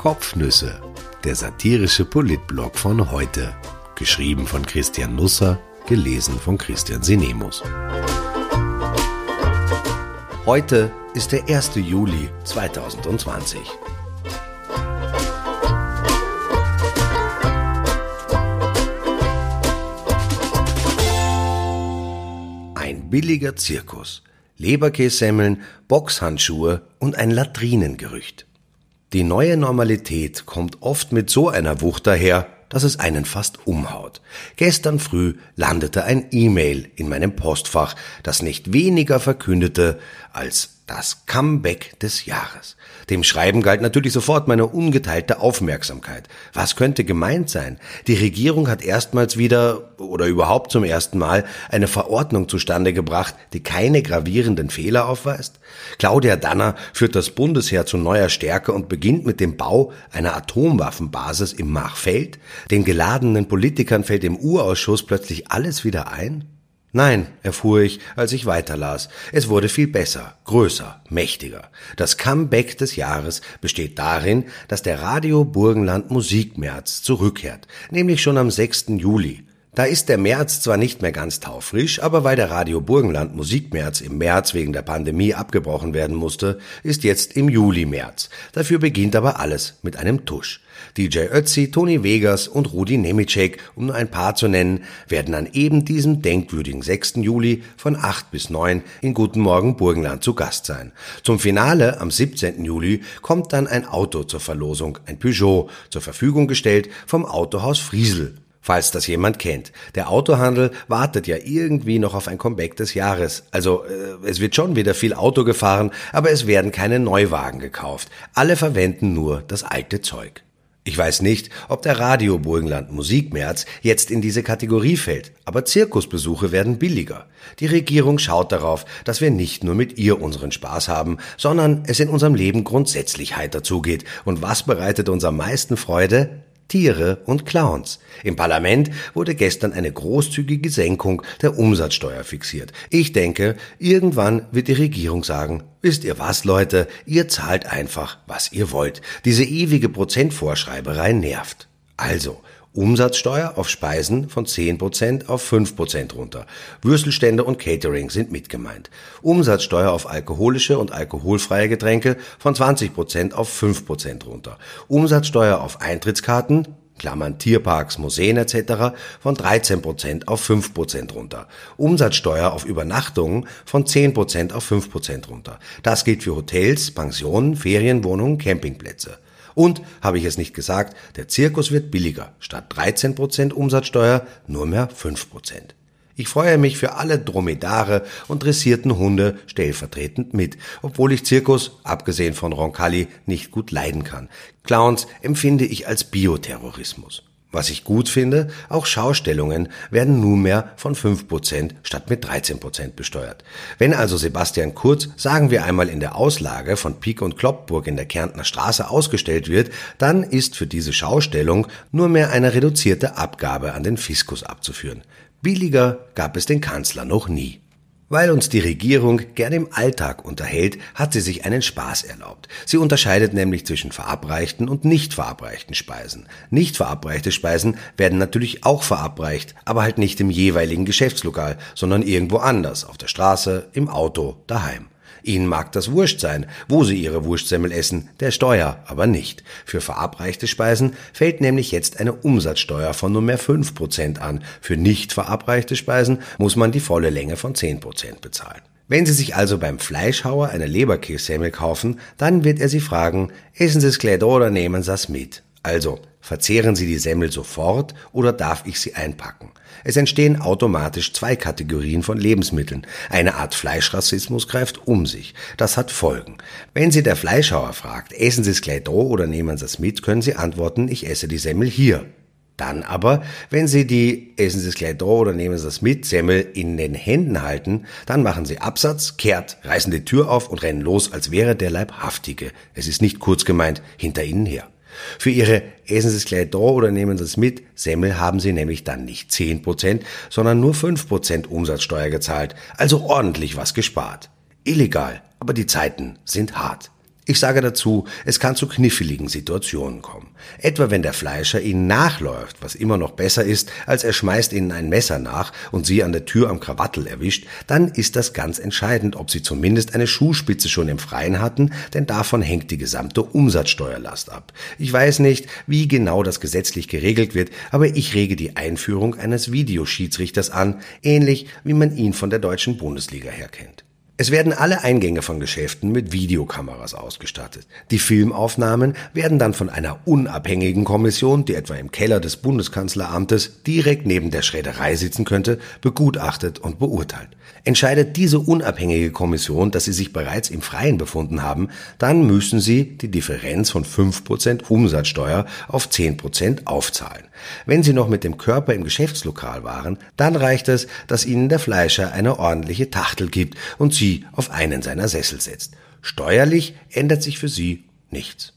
Kopfnüsse, der satirische Politblog von heute. Geschrieben von Christian Nusser, gelesen von Christian Sinemus. Heute ist der 1. Juli 2020. Ein billiger Zirkus. Leberkässemmeln, Boxhandschuhe und ein Latrinengerücht. Die neue Normalität kommt oft mit so einer Wucht daher, dass es einen fast umhaut. Gestern früh landete ein E-Mail in meinem Postfach, das nicht weniger verkündete als das Comeback des Jahres. Dem Schreiben galt natürlich sofort meine ungeteilte Aufmerksamkeit. Was könnte gemeint sein? Die Regierung hat erstmals wieder oder überhaupt zum ersten Mal eine Verordnung zustande gebracht, die keine gravierenden Fehler aufweist? Claudia Danner führt das Bundesheer zu neuer Stärke und beginnt mit dem Bau einer Atomwaffenbasis im Machfeld? Den geladenen Politikern fällt im Urausschuss plötzlich alles wieder ein? Nein, erfuhr ich, als ich weiterlas. Es wurde viel besser, größer, mächtiger. Das Comeback des Jahres besteht darin, dass der Radio Burgenland Musikmärz zurückkehrt, nämlich schon am 6. Juli. Da ist der März zwar nicht mehr ganz taufrisch, aber weil der Radio Burgenland Musikmärz im März wegen der Pandemie abgebrochen werden musste, ist jetzt im Juli März. Dafür beginnt aber alles mit einem Tusch. DJ Ötzi, Toni Vegas und Rudi Nemicek, um nur ein paar zu nennen, werden an eben diesem denkwürdigen 6. Juli von 8 bis 9 in Guten Morgen Burgenland zu Gast sein. Zum Finale am 17. Juli kommt dann ein Auto zur Verlosung, ein Peugeot, zur Verfügung gestellt vom Autohaus Friesel falls das jemand kennt. Der Autohandel wartet ja irgendwie noch auf ein Comeback des Jahres. Also äh, es wird schon wieder viel Auto gefahren, aber es werden keine Neuwagen gekauft. Alle verwenden nur das alte Zeug. Ich weiß nicht, ob der Radio Burgenland Musikmärz jetzt in diese Kategorie fällt, aber Zirkusbesuche werden billiger. Die Regierung schaut darauf, dass wir nicht nur mit ihr unseren Spaß haben, sondern es in unserem Leben grundsätzlich heiter zugeht. Und was bereitet uns am meisten Freude? Tiere und Clowns. Im Parlament wurde gestern eine großzügige Senkung der Umsatzsteuer fixiert. Ich denke, irgendwann wird die Regierung sagen, wisst ihr was, Leute, ihr zahlt einfach, was ihr wollt. Diese ewige Prozentvorschreiberei nervt. Also, Umsatzsteuer auf Speisen von 10% auf 5% runter. Würstelstände und Catering sind mitgemeint. Umsatzsteuer auf alkoholische und alkoholfreie Getränke von 20% auf 5% runter. Umsatzsteuer auf Eintrittskarten, Klammern Tierparks, Museen etc. von 13% auf 5% runter. Umsatzsteuer auf Übernachtungen von 10% auf 5% runter. Das gilt für Hotels, Pensionen, Ferienwohnungen, Campingplätze. Und, habe ich es nicht gesagt, der Zirkus wird billiger. Statt 13% Umsatzsteuer nur mehr 5%. Ich freue mich für alle Dromedare und dressierten Hunde stellvertretend mit, obwohl ich Zirkus, abgesehen von Roncalli, nicht gut leiden kann. Clowns empfinde ich als Bioterrorismus. Was ich gut finde, auch Schaustellungen werden nunmehr von 5% statt mit 13% besteuert. Wenn also Sebastian Kurz, sagen wir einmal in der Auslage von Pik und Kloppburg in der Kärntner Straße ausgestellt wird, dann ist für diese Schaustellung nur mehr eine reduzierte Abgabe an den Fiskus abzuführen. Billiger gab es den Kanzler noch nie. Weil uns die Regierung gern im Alltag unterhält, hat sie sich einen Spaß erlaubt. Sie unterscheidet nämlich zwischen verabreichten und nicht verabreichten Speisen. Nicht verabreichte Speisen werden natürlich auch verabreicht, aber halt nicht im jeweiligen Geschäftslokal, sondern irgendwo anders, auf der Straße, im Auto, daheim. Ihnen mag das Wurscht sein, wo Sie Ihre Wurstsemmel essen, der Steuer aber nicht. Für verabreichte Speisen fällt nämlich jetzt eine Umsatzsteuer von nur mehr 5% an. Für nicht verabreichte Speisen muss man die volle Länge von 10% bezahlen. Wenn Sie sich also beim Fleischhauer eine Leberkässemmel kaufen, dann wird er Sie fragen, essen Sie es gleich oder nehmen Sie es mit? Also, verzehren Sie die Semmel sofort oder darf ich sie einpacken? Es entstehen automatisch zwei Kategorien von Lebensmitteln. Eine Art Fleischrassismus greift um sich. Das hat Folgen. Wenn Sie der Fleischhauer fragt, essen Sie es gleich da oder nehmen Sie es mit, können Sie antworten, ich esse die Semmel hier. Dann aber, wenn Sie die essen Sie es gleich da oder nehmen Sie es mit Semmel in den Händen halten, dann machen Sie Absatz, kehrt, reißen die Tür auf und rennen los, als wäre der Leibhaftige. Es ist nicht kurz gemeint, hinter Ihnen her. Für Ihre essen Sie es gleich da oder nehmen Sie es mit, Semmel haben Sie nämlich dann nicht 10%, sondern nur 5% Umsatzsteuer gezahlt, also ordentlich was gespart. Illegal, aber die Zeiten sind hart. Ich sage dazu, es kann zu kniffligen Situationen kommen. Etwa wenn der Fleischer Ihnen nachläuft, was immer noch besser ist, als er schmeißt Ihnen ein Messer nach und Sie an der Tür am Krawattel erwischt, dann ist das ganz entscheidend, ob Sie zumindest eine Schuhspitze schon im Freien hatten, denn davon hängt die gesamte Umsatzsteuerlast ab. Ich weiß nicht, wie genau das gesetzlich geregelt wird, aber ich rege die Einführung eines Videoschiedsrichters an, ähnlich wie man ihn von der deutschen Bundesliga her kennt. Es werden alle Eingänge von Geschäften mit Videokameras ausgestattet. Die Filmaufnahmen werden dann von einer unabhängigen Kommission, die etwa im Keller des Bundeskanzleramtes direkt neben der Schredderei sitzen könnte, begutachtet und beurteilt. Entscheidet diese unabhängige Kommission, dass sie sich bereits im Freien befunden haben, dann müssen sie die Differenz von 5% Umsatzsteuer auf 10% aufzahlen. Wenn sie noch mit dem Körper im Geschäftslokal waren, dann reicht es, dass ihnen der Fleischer eine ordentliche Tachtel gibt und sie auf einen seiner Sessel setzt. Steuerlich ändert sich für sie nichts.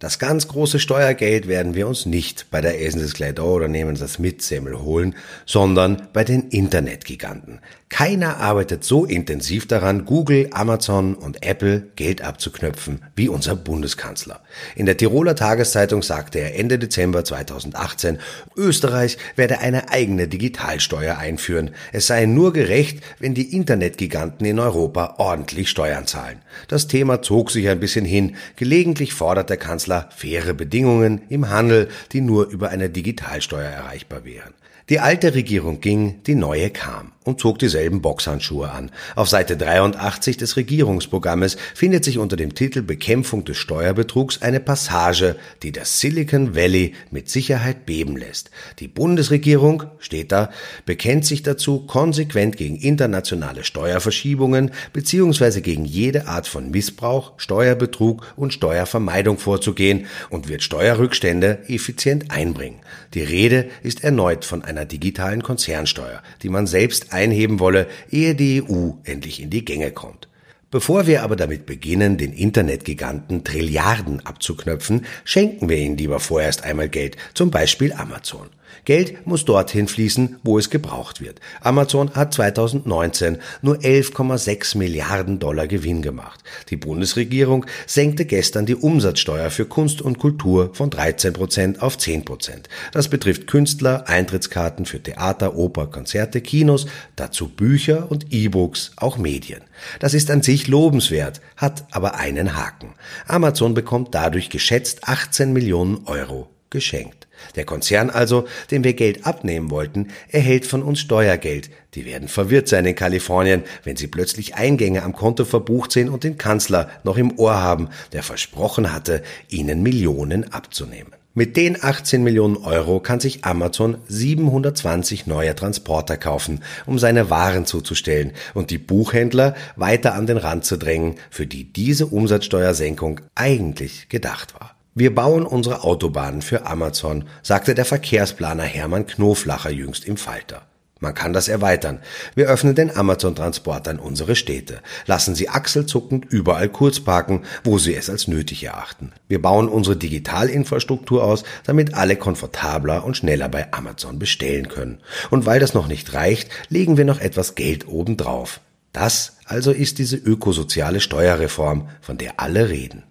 Das ganz große Steuergeld werden wir uns nicht bei der Essen des Gleido oder nehmen das mit Semmel holen, sondern bei den Internetgiganten. Keiner arbeitet so intensiv daran, Google, Amazon und Apple Geld abzuknöpfen wie unser Bundeskanzler. In der Tiroler Tageszeitung sagte er Ende Dezember 2018, Österreich werde eine eigene Digitalsteuer einführen. Es sei nur gerecht, wenn die Internetgiganten in Europa ordentlich Steuern zahlen. Das Thema zog sich ein bisschen hin. Gelegentlich fordert der Kanzler faire Bedingungen im Handel, die nur über eine Digitalsteuer erreichbar wären. Die alte Regierung ging, die neue kam und zog dieselben Boxhandschuhe an. Auf Seite 83 des Regierungsprogrammes findet sich unter dem Titel Bekämpfung des Steuerbetrugs eine Passage, die das Silicon Valley mit Sicherheit beben lässt. Die Bundesregierung, steht da, bekennt sich dazu, konsequent gegen internationale Steuerverschiebungen bzw. gegen jede Art von Missbrauch, Steuerbetrug und Steuervermeidung vorzugehen und wird Steuerrückstände effizient einbringen. Die Rede ist erneut von einer digitalen Konzernsteuer, die man selbst einheben wolle, ehe die EU endlich in die Gänge kommt. Bevor wir aber damit beginnen, den Internetgiganten Trilliarden abzuknöpfen, schenken wir ihnen lieber vorerst einmal Geld, zum Beispiel Amazon. Geld muss dorthin fließen, wo es gebraucht wird. Amazon hat 2019 nur 11,6 Milliarden Dollar Gewinn gemacht. Die Bundesregierung senkte gestern die Umsatzsteuer für Kunst und Kultur von 13 Prozent auf 10 Prozent. Das betrifft Künstler, Eintrittskarten für Theater, Oper, Konzerte, Kinos, dazu Bücher und E-Books, auch Medien. Das ist an sich lobenswert, hat aber einen Haken. Amazon bekommt dadurch geschätzt 18 Millionen Euro geschenkt. Der Konzern also, dem wir Geld abnehmen wollten, erhält von uns Steuergeld. Die werden verwirrt sein in Kalifornien, wenn sie plötzlich Eingänge am Konto verbucht sehen und den Kanzler noch im Ohr haben, der versprochen hatte, ihnen Millionen abzunehmen. Mit den 18 Millionen Euro kann sich Amazon 720 neue Transporter kaufen, um seine Waren zuzustellen und die Buchhändler weiter an den Rand zu drängen, für die diese Umsatzsteuersenkung eigentlich gedacht war. Wir bauen unsere Autobahnen für Amazon, sagte der Verkehrsplaner Hermann Knoflacher jüngst im Falter. Man kann das erweitern. Wir öffnen den Amazon-Transportern unsere Städte, lassen sie achselzuckend überall kurz parken, wo sie es als nötig erachten. Wir bauen unsere Digitalinfrastruktur aus, damit alle komfortabler und schneller bei Amazon bestellen können. Und weil das noch nicht reicht, legen wir noch etwas Geld obendrauf. Das also ist diese ökosoziale Steuerreform, von der alle reden.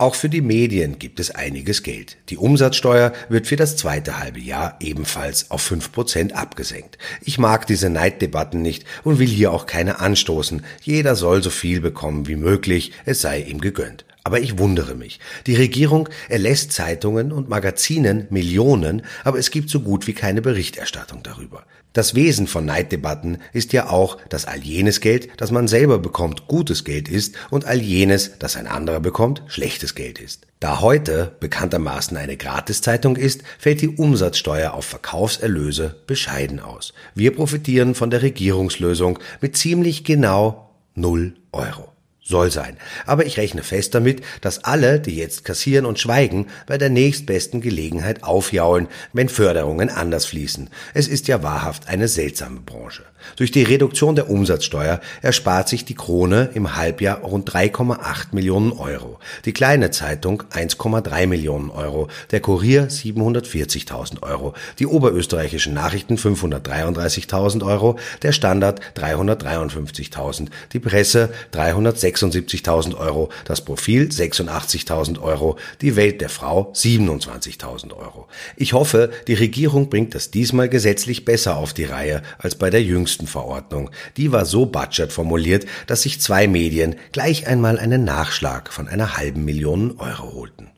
Auch für die Medien gibt es einiges Geld. Die Umsatzsteuer wird für das zweite halbe Jahr ebenfalls auf fünf Prozent abgesenkt. Ich mag diese Neiddebatten nicht und will hier auch keine anstoßen. Jeder soll so viel bekommen wie möglich, es sei ihm gegönnt. Aber ich wundere mich. Die Regierung erlässt Zeitungen und Magazinen Millionen, aber es gibt so gut wie keine Berichterstattung darüber. Das Wesen von Neiddebatten ist ja auch, dass all jenes Geld, das man selber bekommt, gutes Geld ist und all jenes, das ein anderer bekommt, schlechtes Geld ist. Da heute bekanntermaßen eine Gratiszeitung ist, fällt die Umsatzsteuer auf Verkaufserlöse bescheiden aus. Wir profitieren von der Regierungslösung mit ziemlich genau null Euro. Soll sein. Aber ich rechne fest damit, dass alle, die jetzt kassieren und schweigen, bei der nächstbesten Gelegenheit aufjaulen, wenn Förderungen anders fließen. Es ist ja wahrhaft eine seltsame Branche. Durch die Reduktion der Umsatzsteuer erspart sich die Krone im Halbjahr rund 3,8 Millionen Euro, die kleine Zeitung 1,3 Millionen Euro, der Kurier 740.000 Euro, die oberösterreichischen Nachrichten 533.000 Euro, der Standard 353.000, die Presse 306 76.000 Euro, das Profil 86.000 Euro, die Welt der Frau 27.000 Euro. Ich hoffe, die Regierung bringt das diesmal gesetzlich besser auf die Reihe als bei der jüngsten Verordnung. Die war so budget formuliert, dass sich zwei Medien gleich einmal einen Nachschlag von einer halben Million Euro holten.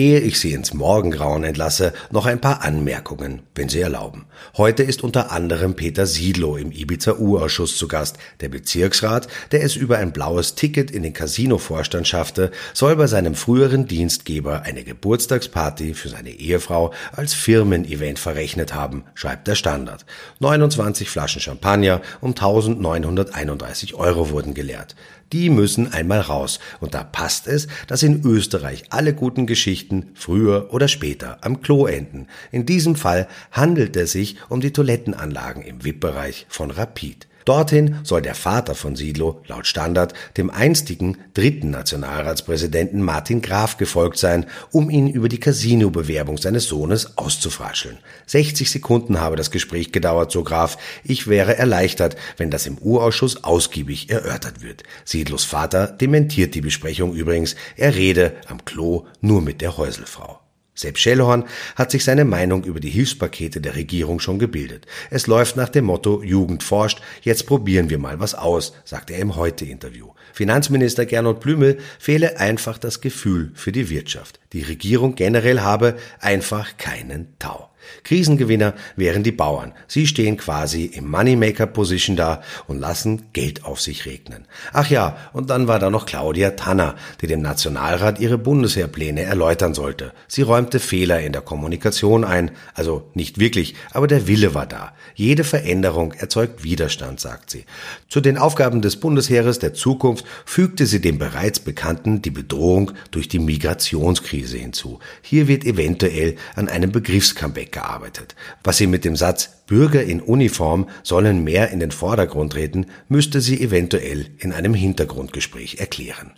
Ehe ich Sie ins Morgengrauen entlasse, noch ein paar Anmerkungen, wenn Sie erlauben. Heute ist unter anderem Peter Siedlow im Ibiza-U-Ausschuss zu Gast. Der Bezirksrat, der es über ein blaues Ticket in den Casino-Vorstand schaffte, soll bei seinem früheren Dienstgeber eine Geburtstagsparty für seine Ehefrau als Firmen-Event verrechnet haben, schreibt der Standard. 29 Flaschen Champagner um 1931 Euro wurden geleert die müssen einmal raus. Und da passt es, dass in Österreich alle guten Geschichten früher oder später am Klo enden. In diesem Fall handelt es sich um die Toilettenanlagen im VIP-Bereich von Rapid. Dorthin soll der Vater von Siedlow laut Standard dem einstigen dritten Nationalratspräsidenten Martin Graf gefolgt sein, um ihn über die Casino-Bewerbung seines Sohnes auszufrascheln. 60 Sekunden habe das Gespräch gedauert, so Graf. Ich wäre erleichtert, wenn das im Urausschuss ausgiebig erörtert wird. Siedlows Vater dementiert die Besprechung übrigens. Er rede am Klo nur mit der Häuselfrau. Sepp Schellhorn hat sich seine Meinung über die Hilfspakete der Regierung schon gebildet. Es läuft nach dem Motto Jugend forscht, jetzt probieren wir mal was aus, sagt er im Heute-Interview. Finanzminister Gernot Blümel fehle einfach das Gefühl für die Wirtschaft. Die Regierung generell habe einfach keinen Tau. Krisengewinner wären die Bauern. Sie stehen quasi im Moneymaker-Position da und lassen Geld auf sich regnen. Ach ja, und dann war da noch Claudia Tanner, die dem Nationalrat ihre Bundesheerpläne erläutern sollte. Sie räumte Fehler in der Kommunikation ein, also nicht wirklich, aber der Wille war da. Jede Veränderung erzeugt Widerstand, sagt sie. Zu den Aufgaben des Bundesheeres der Zukunft fügte sie dem bereits bekannten die Bedrohung durch die Migrationskrise hinzu. Hier wird eventuell an einem Begriffscomeback gearbeitet. Was sie mit dem Satz Bürger in Uniform sollen mehr in den Vordergrund treten, müsste sie eventuell in einem Hintergrundgespräch erklären.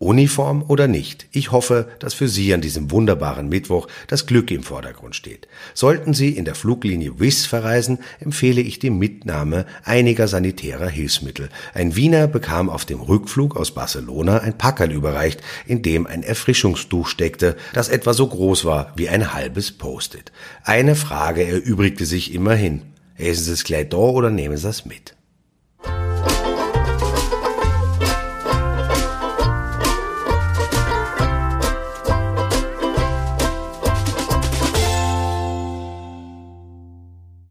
Uniform oder nicht, ich hoffe, dass für Sie an diesem wunderbaren Mittwoch das Glück im Vordergrund steht. Sollten Sie in der Fluglinie WIS verreisen, empfehle ich die Mitnahme einiger sanitärer Hilfsmittel. Ein Wiener bekam auf dem Rückflug aus Barcelona ein Packerl überreicht, in dem ein Erfrischungstuch steckte, das etwa so groß war wie ein halbes Post-it. Eine Frage erübrigte sich immerhin. Essen Sie es gleich da oder nehmen Sie es mit?